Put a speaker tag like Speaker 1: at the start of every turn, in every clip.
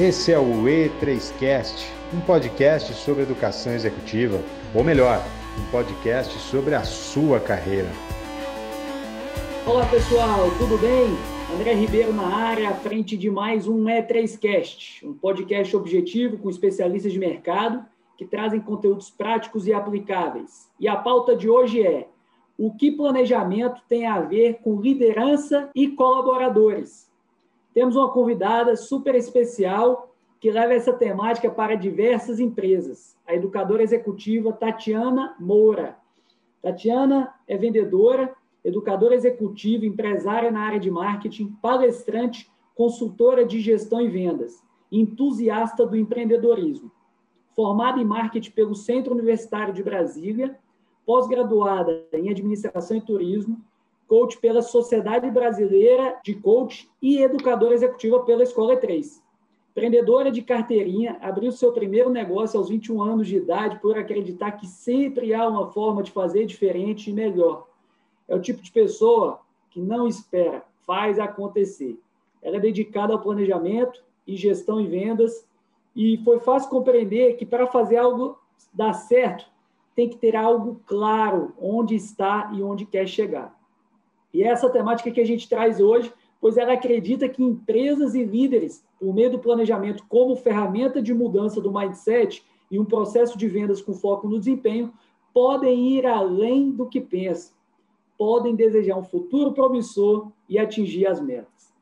Speaker 1: Esse é o E3Cast, um podcast sobre educação executiva, ou melhor, um podcast sobre a sua carreira.
Speaker 2: Olá pessoal, tudo bem? André Ribeiro na área, à frente de mais um E3Cast, um podcast objetivo com especialistas de mercado que trazem conteúdos práticos e aplicáveis. E a pauta de hoje é o que planejamento tem a ver com liderança e colaboradores. Temos uma convidada super especial que leva essa temática para diversas empresas, a educadora executiva Tatiana Moura. Tatiana é vendedora, educadora executiva, empresária na área de marketing, palestrante, consultora de gestão e vendas, entusiasta do empreendedorismo. Formada em marketing pelo Centro Universitário de Brasília, pós-graduada em administração e turismo, coach pela Sociedade Brasileira de Coach e educadora executiva pela Escola E3. Empreendedora de carteirinha, abriu seu primeiro negócio aos 21 anos de idade por acreditar que sempre há uma forma de fazer diferente e melhor. É o tipo de pessoa que não espera, faz acontecer. Ela é dedicada ao planejamento e gestão e vendas e foi fácil compreender que para fazer algo dar certo, tem que ter algo claro onde está e onde quer chegar. E é essa temática que a gente traz hoje, pois ela acredita que empresas e líderes, por meio do planejamento como ferramenta de mudança do mindset e um processo de vendas com foco no desempenho, podem ir além do que pensam, podem desejar um futuro promissor e atingir as metas.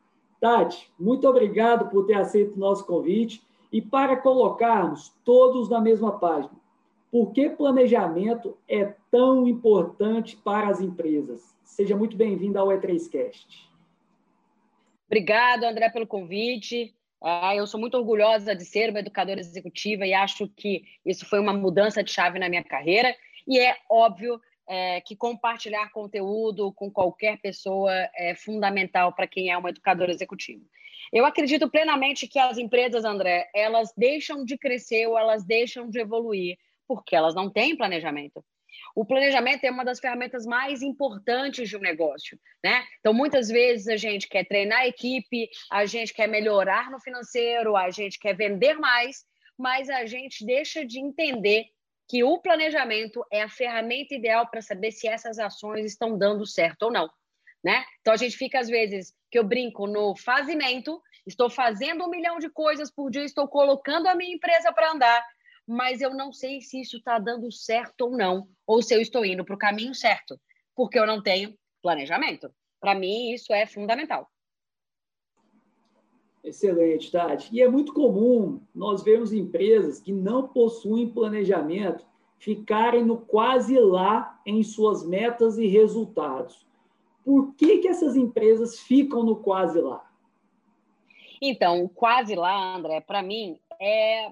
Speaker 2: Tati, muito obrigado por ter aceito o nosso convite e para colocarmos todos na mesma página. Por que planejamento é tão importante para as empresas? Seja muito bem-vindo ao E3Cast.
Speaker 3: Obrigado, André, pelo convite. Ah, eu sou muito orgulhosa de ser uma educadora executiva e acho que isso foi uma mudança de chave na minha carreira. E é óbvio é, que compartilhar conteúdo com qualquer pessoa é fundamental para quem é uma educadora executiva. Eu acredito plenamente que as empresas, André, elas deixam de crescer ou elas deixam de evoluir porque elas não têm planejamento. O planejamento é uma das ferramentas mais importantes de um negócio, né? Então, muitas vezes a gente quer treinar a equipe, a gente quer melhorar no financeiro, a gente quer vender mais, mas a gente deixa de entender que o planejamento é a ferramenta ideal para saber se essas ações estão dando certo ou não, né? Então, a gente fica, às vezes, que eu brinco no fazimento, estou fazendo um milhão de coisas por dia, estou colocando a minha empresa para andar, mas eu não sei se isso está dando certo ou não, ou se eu estou indo para o caminho certo, porque eu não tenho planejamento. Para mim, isso é fundamental.
Speaker 2: Excelente, Tati. E é muito comum nós vermos empresas que não possuem planejamento ficarem no quase lá em suas metas e resultados. Por que, que essas empresas ficam no quase lá?
Speaker 3: Então, o quase lá, André, para mim, é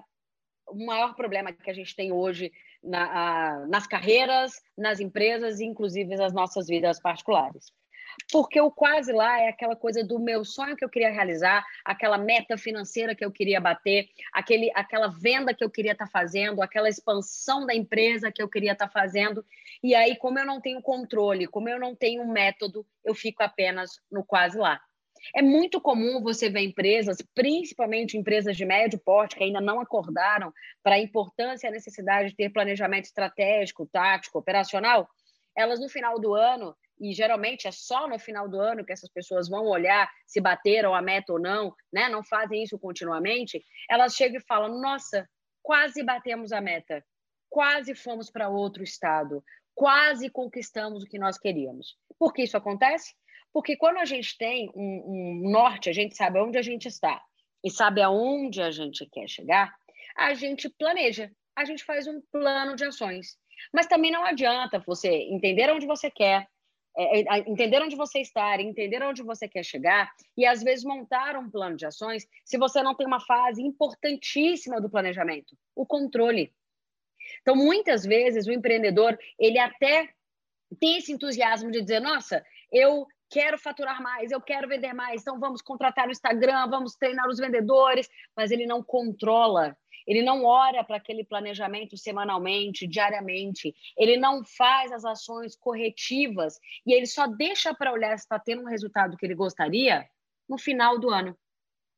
Speaker 3: o maior problema que a gente tem hoje na, a, nas carreiras, nas empresas e inclusive nas nossas vidas particulares. Porque o quase lá é aquela coisa do meu sonho que eu queria realizar, aquela meta financeira que eu queria bater, aquele, aquela venda que eu queria estar tá fazendo, aquela expansão da empresa que eu queria estar tá fazendo. E aí, como eu não tenho controle, como eu não tenho um método, eu fico apenas no quase lá. É muito comum você ver empresas, principalmente empresas de médio porte, que ainda não acordaram para a importância e a necessidade de ter planejamento estratégico, tático, operacional, elas no final do ano, e geralmente é só no final do ano que essas pessoas vão olhar se bateram a meta ou não, né? não fazem isso continuamente, elas chegam e falam: nossa, quase batemos a meta, quase fomos para outro estado, quase conquistamos o que nós queríamos. Por que isso acontece? Porque quando a gente tem um, um norte, a gente sabe onde a gente está e sabe aonde a gente quer chegar, a gente planeja, a gente faz um plano de ações. Mas também não adianta você entender onde você quer, é, é, entender onde você está, entender onde você quer chegar e às vezes montar um plano de ações se você não tem uma fase importantíssima do planejamento, o controle. Então, muitas vezes o empreendedor, ele até tem esse entusiasmo de dizer, nossa, eu quero faturar mais, eu quero vender mais, então vamos contratar no Instagram, vamos treinar os vendedores, mas ele não controla, ele não olha para aquele planejamento semanalmente, diariamente, ele não faz as ações corretivas e ele só deixa para olhar se está tendo um resultado que ele gostaria no final do ano.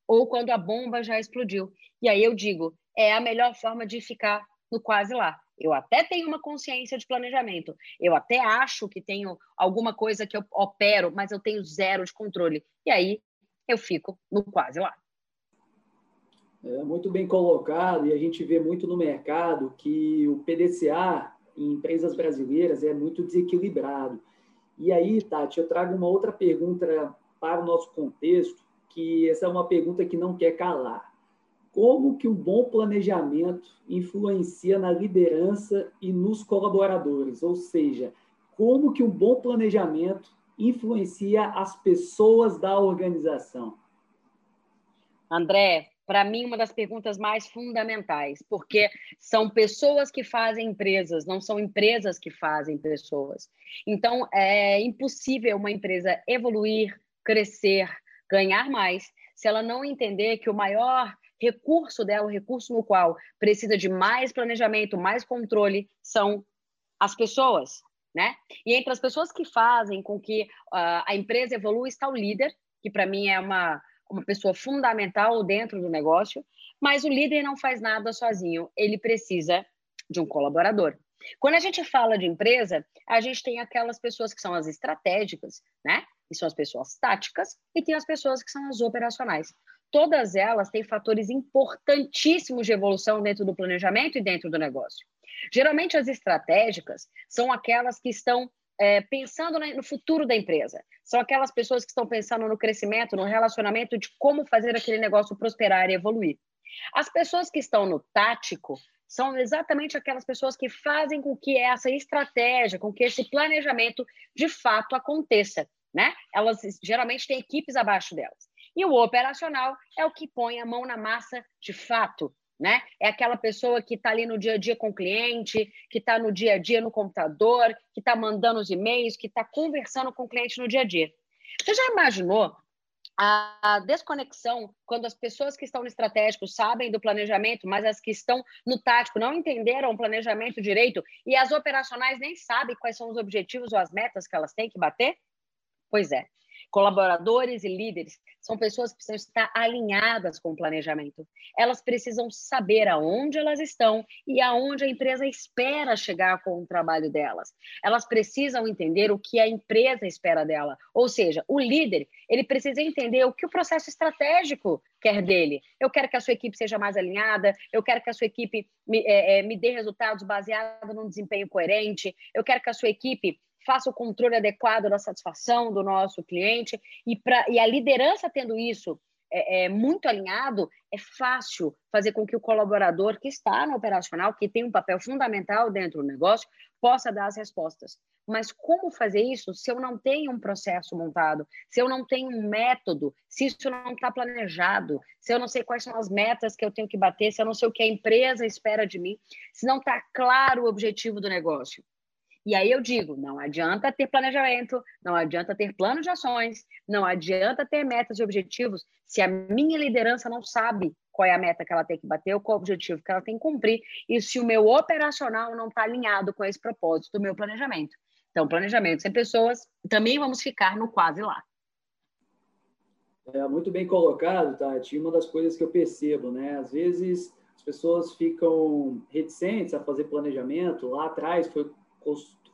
Speaker 3: ou quando a bomba já explodiu. E aí eu digo, é a melhor forma de ficar no quase lá. Eu até tenho uma consciência de planejamento, eu até acho que tenho alguma coisa que eu opero, mas eu tenho zero de controle. E aí eu fico no quase lá.
Speaker 2: É muito bem colocado, e a gente vê muito no mercado que o PDCA em empresas brasileiras é muito desequilibrado. E aí, Tati, eu trago uma outra pergunta para o nosso contexto, que essa é uma pergunta que não quer calar. Como que um bom planejamento influencia na liderança e nos colaboradores? Ou seja, como que um bom planejamento influencia as pessoas da organização?
Speaker 3: André, para mim, uma das perguntas mais fundamentais, porque são pessoas que fazem empresas, não são empresas que fazem pessoas. Então, é impossível uma empresa evoluir, crescer, ganhar mais, se ela não entender que o maior recurso dela, o recurso no qual precisa de mais planejamento, mais controle, são as pessoas. Né? E entre as pessoas que fazem com que uh, a empresa evolua está o líder, que para mim é uma uma pessoa fundamental dentro do negócio, mas o líder não faz nada sozinho, ele precisa de um colaborador. Quando a gente fala de empresa, a gente tem aquelas pessoas que são as estratégicas, né? Que são as pessoas táticas, e tem as pessoas que são as operacionais. Todas elas têm fatores importantíssimos de evolução dentro do planejamento e dentro do negócio. Geralmente, as estratégicas são aquelas que estão é, pensando no futuro da empresa. São aquelas pessoas que estão pensando no crescimento, no relacionamento, de como fazer aquele negócio prosperar e evoluir. As pessoas que estão no tático são exatamente aquelas pessoas que fazem com que essa estratégia, com que esse planejamento de fato aconteça. Né? Elas geralmente têm equipes abaixo delas. E o operacional é o que põe a mão na massa de fato, né? É aquela pessoa que está ali no dia a dia com o cliente, que está no dia a dia no computador, que está mandando os e-mails, que está conversando com o cliente no dia a dia. Você já imaginou a desconexão quando as pessoas que estão no estratégico sabem do planejamento, mas as que estão no tático não entenderam o planejamento direito e as operacionais nem sabem quais são os objetivos ou as metas que elas têm que bater? Pois é. Colaboradores e líderes são pessoas que precisam estar alinhadas com o planejamento. Elas precisam saber aonde elas estão e aonde a empresa espera chegar com o trabalho delas. Elas precisam entender o que a empresa espera dela. Ou seja, o líder, ele precisa entender o que o processo estratégico quer dele. Eu quero que a sua equipe seja mais alinhada, eu quero que a sua equipe me, é, é me dê resultados baseados num desempenho coerente, eu quero que a sua equipe faça o controle adequado da satisfação do nosso cliente. E, pra, e a liderança tendo isso é, é, muito alinhado, é fácil fazer com que o colaborador que está no operacional, que tem um papel fundamental dentro do negócio, possa dar as respostas. Mas como fazer isso se eu não tenho um processo montado, se eu não tenho um método, se isso não está planejado, se eu não sei quais são as metas que eu tenho que bater, se eu não sei o que a empresa espera de mim, se não está claro o objetivo do negócio? E aí eu digo, não adianta ter planejamento, não adianta ter plano de ações, não adianta ter metas e objetivos se a minha liderança não sabe qual é a meta que ela tem que bater, qual é o objetivo que ela tem que cumprir, e se o meu operacional não está alinhado com esse propósito do meu planejamento. Então, planejamento sem pessoas, também vamos ficar no quase lá.
Speaker 2: É muito bem colocado, Tati. Uma das coisas que eu percebo, né? Às vezes as pessoas ficam reticentes a fazer planejamento. Lá atrás foi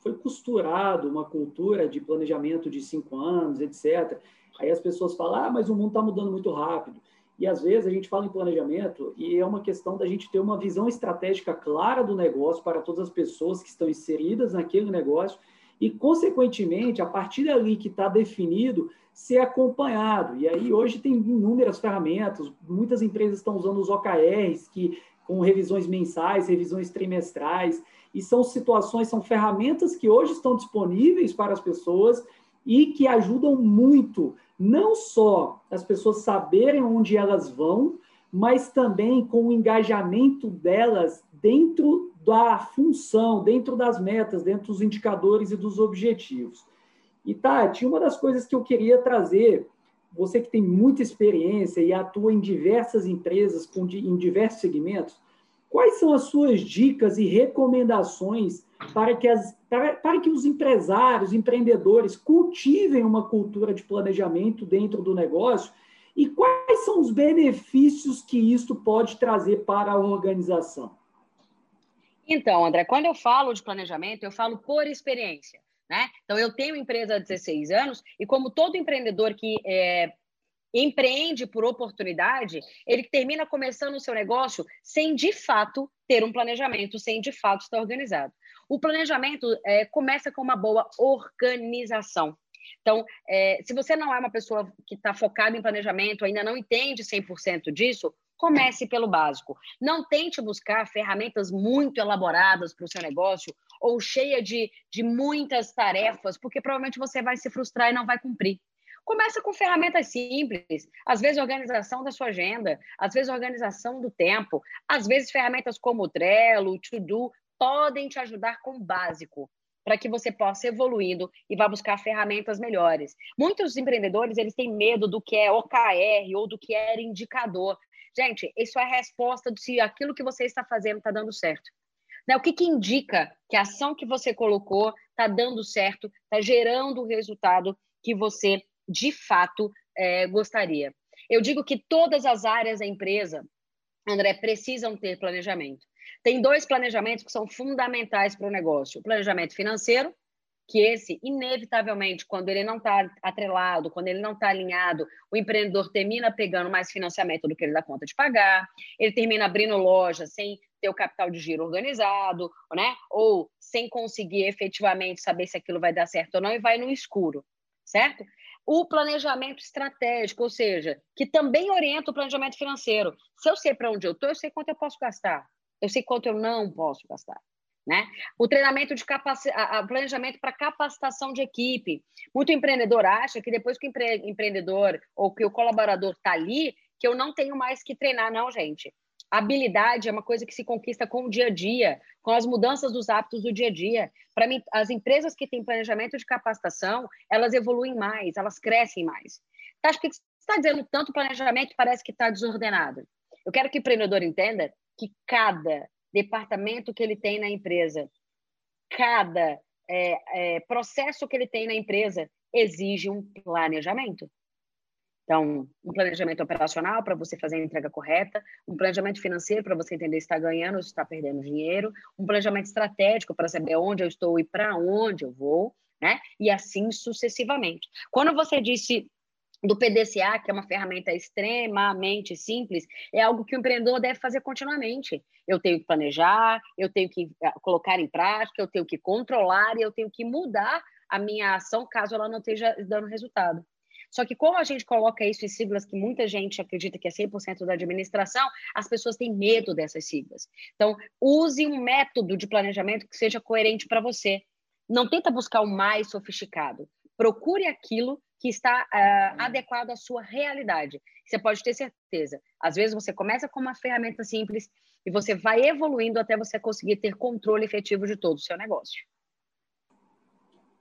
Speaker 2: foi costurado uma cultura de planejamento de cinco anos, etc. Aí as pessoas falam, ah, mas o mundo está mudando muito rápido. E às vezes a gente fala em planejamento e é uma questão da gente ter uma visão estratégica clara do negócio para todas as pessoas que estão inseridas naquele negócio e, consequentemente, a partir dali que está definido, ser acompanhado. E aí hoje tem inúmeras ferramentas, muitas empresas estão usando os OKRs, que com revisões mensais, revisões trimestrais, e são situações, são ferramentas que hoje estão disponíveis para as pessoas e que ajudam muito, não só as pessoas saberem onde elas vão, mas também com o engajamento delas dentro da função, dentro das metas, dentro dos indicadores e dos objetivos. E Tati, uma das coisas que eu queria trazer, você que tem muita experiência e atua em diversas empresas, em diversos segmentos, Quais são as suas dicas e recomendações para que, as, para, para que os empresários, empreendedores cultivem uma cultura de planejamento dentro do negócio E quais são os benefícios que isto pode trazer para a organização?
Speaker 3: Então, André, quando eu falo de planejamento, eu falo por experiência. Né? Então, eu tenho empresa há 16 anos e, como todo empreendedor que é, empreende por oportunidade, ele termina começando o seu negócio sem, de fato, ter um planejamento, sem, de fato, estar organizado. O planejamento é, começa com uma boa organização. Então, é, se você não é uma pessoa que está focada em planejamento, ainda não entende 100% disso, comece pelo básico. Não tente buscar ferramentas muito elaboradas para o seu negócio ou cheia de, de muitas tarefas, porque provavelmente você vai se frustrar e não vai cumprir. Começa com ferramentas simples, às vezes organização da sua agenda, às vezes organização do tempo, às vezes ferramentas como o Trello, o To-Do, podem te ajudar com o básico para que você possa evoluindo e vá buscar ferramentas melhores. Muitos empreendedores, eles têm medo do que é OKR ou do que é indicador. Gente, isso é a resposta de se aquilo que você está fazendo está dando certo. Né? O que, que indica que a ação que você colocou está dando certo, está gerando o resultado que você, de fato, é, gostaria? Eu digo que todas as áreas da empresa, André, precisam ter planejamento. Tem dois planejamentos que são fundamentais para o negócio: o planejamento financeiro, que esse, inevitavelmente, quando ele não está atrelado, quando ele não está alinhado, o empreendedor termina pegando mais financiamento do que ele dá conta de pagar, ele termina abrindo loja sem ter o capital de giro organizado, né? Ou sem conseguir efetivamente saber se aquilo vai dar certo ou não e vai no escuro, certo? O planejamento estratégico, ou seja, que também orienta o planejamento financeiro. Se eu sei para onde eu estou, eu sei quanto eu posso gastar. Eu sei quanto eu não posso gastar. Né? O treinamento de capaci... planejamento para capacitação de equipe. Muito empreendedor acha que depois que o empre... empreendedor ou que o colaborador está ali, que eu não tenho mais que treinar. Não, gente. Habilidade é uma coisa que se conquista com o dia a dia, com as mudanças dos hábitos do dia a dia. Para mim, as empresas que têm planejamento de capacitação, elas evoluem mais, elas crescem mais. Então, acho que você está dizendo tanto planejamento parece que está desordenado. Eu quero que o empreendedor entenda que cada departamento que ele tem na empresa, cada é, é, processo que ele tem na empresa exige um planejamento. Então, um planejamento operacional para você fazer a entrega correta, um planejamento financeiro para você entender se está ganhando ou se está perdendo dinheiro, um planejamento estratégico para saber onde eu estou e para onde eu vou, né? E assim sucessivamente. Quando você disse do PDCA, que é uma ferramenta extremamente simples, é algo que o empreendedor deve fazer continuamente. Eu tenho que planejar, eu tenho que eh, colocar em prática, eu tenho que controlar e eu tenho que mudar a minha ação caso ela não esteja dando resultado. Só que como a gente coloca isso em siglas que muita gente acredita que é 100% da administração, as pessoas têm medo dessas siglas. Então, use um método de planejamento que seja coerente para você. Não tenta buscar o mais sofisticado. Procure aquilo que está uh, adequado à sua realidade. Você pode ter certeza. Às vezes você começa com uma ferramenta simples e você vai evoluindo até você conseguir ter controle efetivo de todo o seu negócio.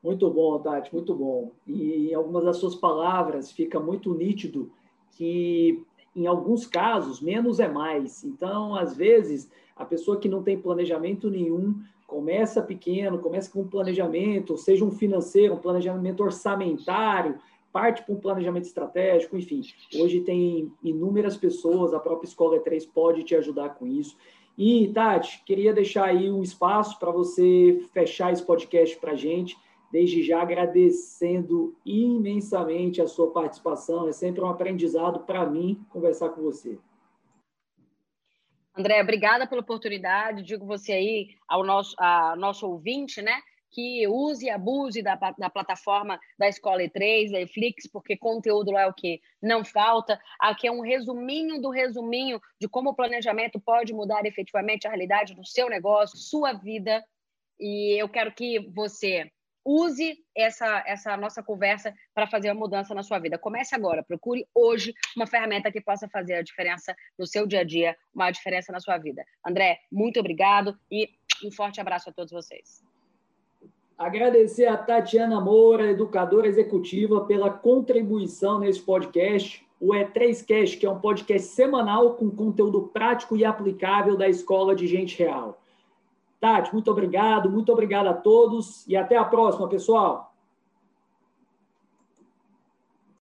Speaker 2: Muito bom, Tati, muito bom. E em algumas das suas palavras fica muito nítido que, em alguns casos, menos é mais. Então, às vezes, a pessoa que não tem planejamento nenhum começa pequeno, começa com um planejamento, seja um financeiro, um planejamento orçamentário, parte para um planejamento estratégico, enfim. Hoje tem inúmeras pessoas, a própria Escola E3 pode te ajudar com isso. E, Tati, queria deixar aí um espaço para você fechar esse podcast para a gente, desde já agradecendo imensamente a sua participação. É sempre um aprendizado para mim conversar com você.
Speaker 3: André, obrigada pela oportunidade. Digo você aí ao nosso, ao nosso ouvinte, né? que use e abuse da, da plataforma da Escola E3, da Eflix, porque conteúdo lá é o que não falta. Aqui é um resuminho do resuminho de como o planejamento pode mudar efetivamente a realidade do seu negócio, sua vida. E eu quero que você use essa, essa nossa conversa para fazer a mudança na sua vida. Comece agora, procure hoje uma ferramenta que possa fazer a diferença no seu dia a dia, uma diferença na sua vida. André, muito obrigado e um forte abraço a todos vocês.
Speaker 2: Agradecer a Tatiana Moura, educadora executiva, pela contribuição nesse podcast. O E3Cast, que é um podcast semanal com conteúdo prático e aplicável da Escola de Gente Real. Tati, muito obrigado, muito obrigado a todos e até a próxima, pessoal.